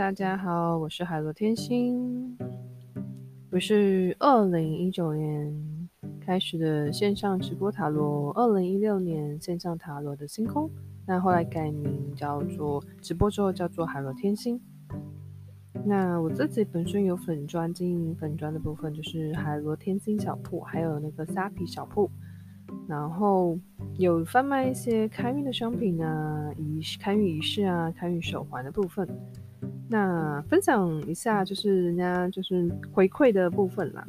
大家好，我是海螺天星。我是二零一九年开始的线上直播塔罗，二零一六年线上塔罗的星空，那后来改名叫做直播之后叫做海螺天星。那我自己本身有粉砖，经营粉砖的部分就是海螺天星小铺，还有那个沙皮小铺，然后有贩卖一些开运的商品啊，仪开运仪式啊，开运手环的部分。那分享一下，就是人家就是回馈的部分啦。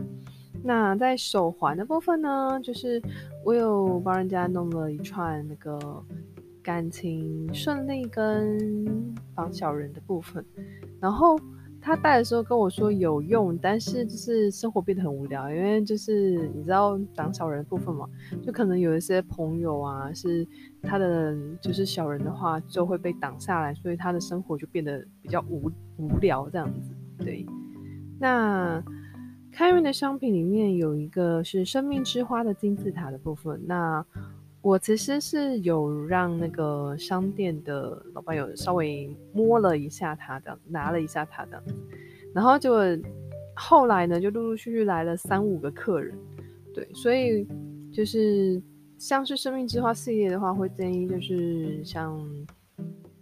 那在手环的部分呢，就是我有帮人家弄了一串那个感情顺利跟防小人的部分，然后。他戴的时候跟我说有用，但是就是生活变得很无聊，因为就是你知道挡小人的部分嘛，就可能有一些朋友啊是他的就是小人的话就会被挡下来，所以他的生活就变得比较无无聊这样子。对，那开运的商品里面有一个是生命之花的金字塔的部分，那。我其实是有让那个商店的老板有稍微摸了一下他的，拿了一下他的，然后就后来呢，就陆陆续续来了三五个客人，对，所以就是像是生命之花系列的话，会建议就是像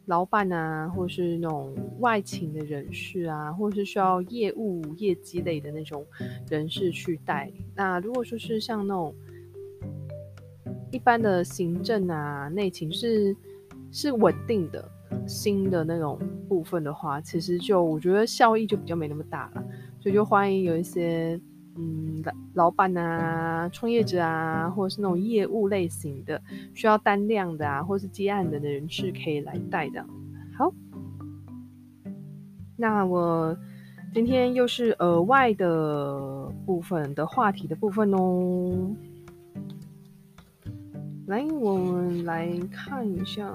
老板啊，或是那种外勤的人士啊，或是需要业务业绩类的那种人士去带。那如果说是像那种。一般的行政啊，内勤是是稳定的，新的那种部分的话，其实就我觉得效益就比较没那么大了，所以就欢迎有一些嗯老老板啊、创业者啊，或者是那种业务类型的需要单量的啊，或是接案的的人士可以来带的。好，那我今天又是额外的部分的话题的部分哦。来，我们来看一下。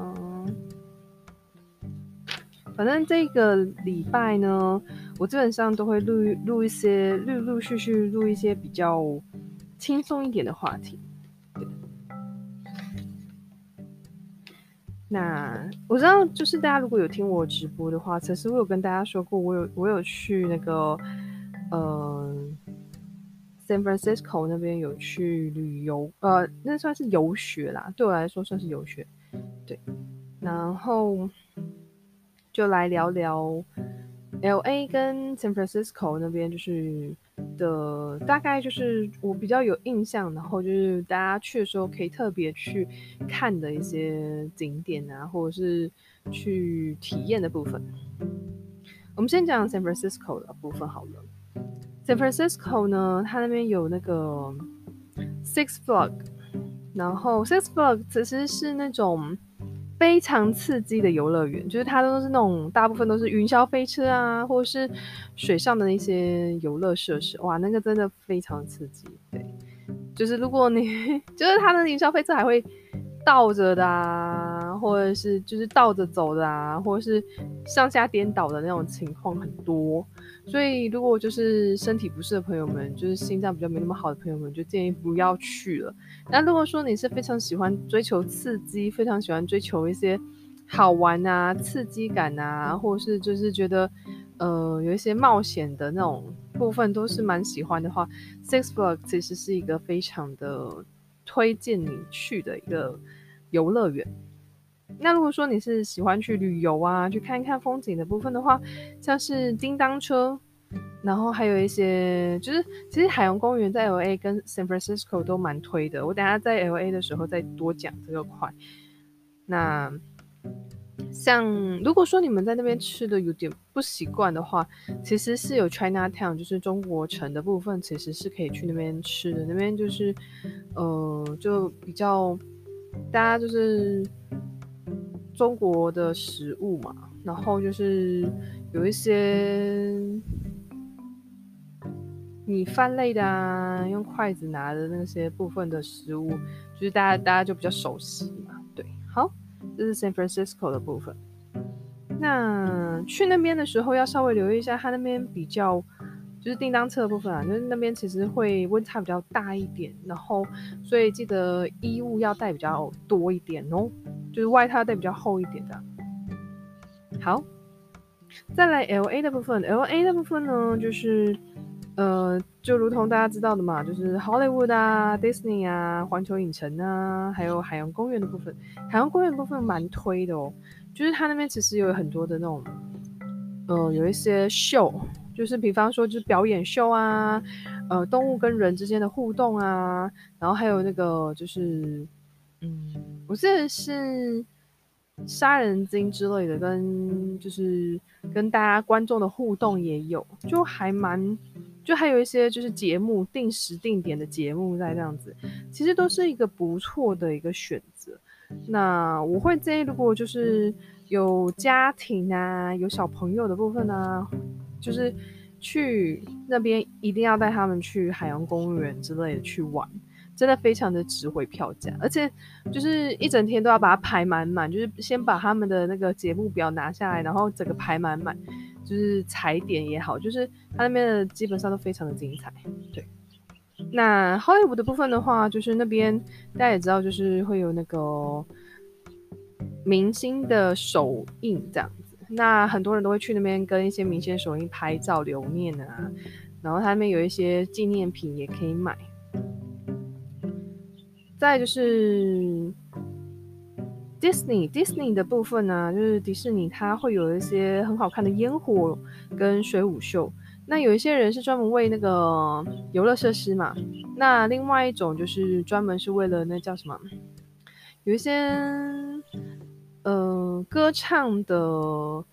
反正这个礼拜呢，我基本上都会录录一些，陆陆续续录一些比较轻松一点的话题。那我知道，就是大家如果有听我直播的话，其实我有跟大家说过，我有我有去那个，呃。San Francisco 那边有去旅游，呃，那算是游学啦，对我来说算是游学。对，然后就来聊聊 LA 跟 San Francisco 那边，就是的大概就是我比较有印象，然后就是大家去的时候可以特别去看的一些景点啊，或者是去体验的部分。我们先讲 San Francisco 的部分好了。San Francisco 呢，它那边有那个 Six Flags，然后 Six Flags 其实是那种非常刺激的游乐园，就是它都是那种大部分都是云霄飞车啊，或者是水上的那些游乐设施，哇，那个真的非常刺激。对，就是如果你 就是它的云霄飞车还会倒着的啊，或者是就是倒着走的啊，或者是上下颠倒的那种情况很多。所以，如果就是身体不适的朋友们，就是心脏比较没那么好的朋友们，就建议不要去了。那如果说你是非常喜欢追求刺激，非常喜欢追求一些好玩啊、刺激感啊，或者是就是觉得呃有一些冒险的那种部分都是蛮喜欢的话，Six Flags 其实是一个非常的推荐你去的一个游乐园。那如果说你是喜欢去旅游啊，去看一看风景的部分的话，像是叮当车，然后还有一些就是，其实海洋公园在 LA 跟 San Francisco 都蛮推的。我等下在 LA 的时候再多讲这个块。那像如果说你们在那边吃的有点不习惯的话，其实是有 Chinatown，就是中国城的部分，其实是可以去那边吃的。那边就是呃，就比较大家就是。中国的食物嘛，然后就是有一些米饭类的啊，用筷子拿的那些部分的食物，就是大家大家就比较熟悉嘛。对，好，这是 San Francisco 的部分。那去那边的时候要稍微留意一下，它那边比较就是叮当车的部分啊，就是那边其实会温差比较大一点，然后所以记得衣物要带比较多一点哦。就是外套带比较厚一点的。好，再来 LA 的部分，LA 的部分呢，就是呃，就如同大家知道的嘛，就是 Hollywood 啊、Disney 啊、环球影城啊，还有海洋公园的部分。海洋公园部分蛮推的哦，就是它那边其实有很多的那种，呃，有一些秀，就是比方说就是表演秀啊，呃，动物跟人之间的互动啊，然后还有那个就是，嗯，我记得是。杀人鲸之类的，跟就是跟大家观众的互动也有，就还蛮，就还有一些就是节目定时定点的节目在这样子，其实都是一个不错的一个选择。那我会建议，如果就是有家庭啊，有小朋友的部分呢、啊，就是去那边一定要带他们去海洋公园之类的去玩。真的非常的值回票价，而且就是一整天都要把它排满满，就是先把他们的那个节目表拿下来，然后整个排满满，就是踩点也好，就是他那边的基本上都非常的精彩。对，那好莱坞的部分的话，就是那边大家也知道，就是会有那个明星的首映这样子，那很多人都会去那边跟一些明星首映拍照留念啊，然后他那边有一些纪念品也可以买。再就是 Disney，Disney 的部分呢，就是迪士尼，它会有一些很好看的烟火跟水舞秀。那有一些人是专门为那个游乐设施嘛，那另外一种就是专门是为了那叫什么，有一些呃歌唱的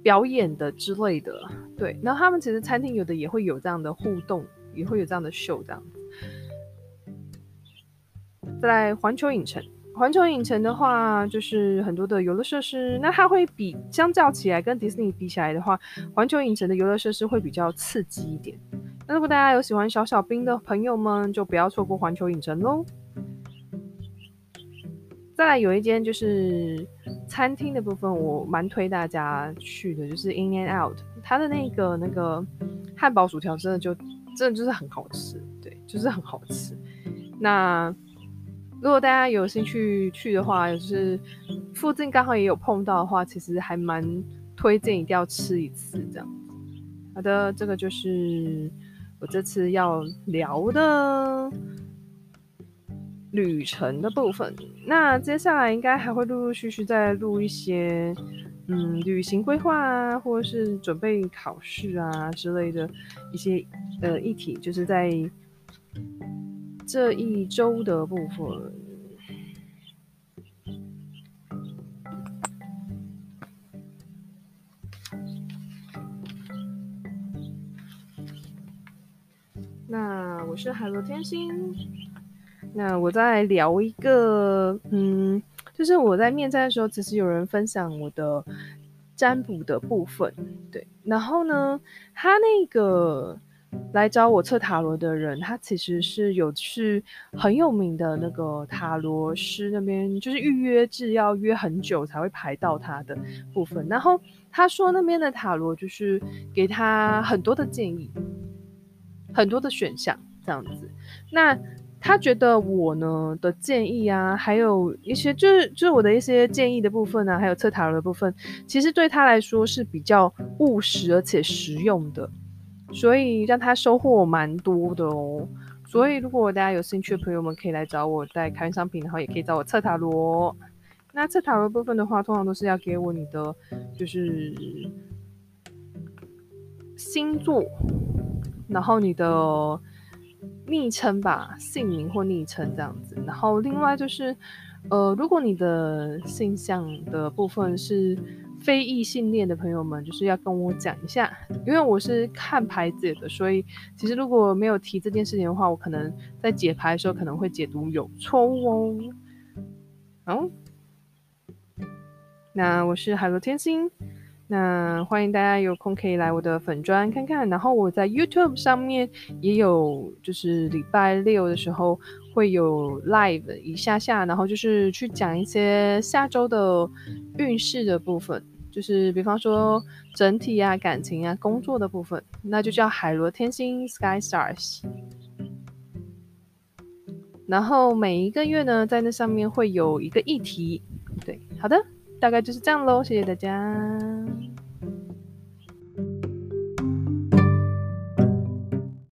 表演的之类的，对。然后他们其实餐厅有的也会有这样的互动，也会有这样的秀这样。在环球影城，环球影城的话，就是很多的游乐设施。那它会比相较起来，跟迪士尼比起来的话，环球影城的游乐设施会比较刺激一点。那如果大家有喜欢小小兵的朋友们，就不要错过环球影城喽。再来有一间就是餐厅的部分，我蛮推大家去的，就是 In and Out，它的那个那个汉堡薯条真的就真的就是很好吃，对，就是很好吃。那如果大家有兴趣去的话，就是附近刚好也有碰到的话，其实还蛮推荐，一定要吃一次这样。好的，这个就是我这次要聊的旅程的部分。那接下来应该还会陆陆续续再录一些，嗯，旅行规划啊，或者是准备考试啊之类的一些呃议题，就是在。这一周的部分，那我是海螺天心。那我再聊一个，嗯，就是我在面餐的时候，其实有人分享我的占卜的部分，对，然后呢，他那个。来找我测塔罗的人，他其实是有是很有名的那个塔罗师那边，就是预约制要约很久才会排到他的部分。然后他说那边的塔罗就是给他很多的建议，很多的选项这样子。那他觉得我呢的建议啊，还有一些就是就是我的一些建议的部分啊，还有测塔罗的部分，其实对他来说是比较务实而且实用的。所以让他收获蛮多的哦。所以如果大家有兴趣的朋友们，可以来找我带开运商品，然后也可以找我测塔罗。那测塔罗部分的话，通常都是要给我你的就是星座，然后你的昵称吧，姓名或昵称这样子。然后另外就是，呃，如果你的性向的部分是。非异性恋的朋友们，就是要跟我讲一下，因为我是看牌子的，所以其实如果没有提这件事情的话，我可能在解牌的时候可能会解读有错误哦。好，那我是海螺天心，那欢迎大家有空可以来我的粉专看看，然后我在 YouTube 上面也有，就是礼拜六的时候会有 live 一下下，然后就是去讲一些下周的运势的部分。就是比方说整体呀、感情啊、工作的部分，那就叫海螺天星 Sky Stars。然后每一个月呢，在那上面会有一个议题。对，好的，大概就是这样喽，谢谢大家。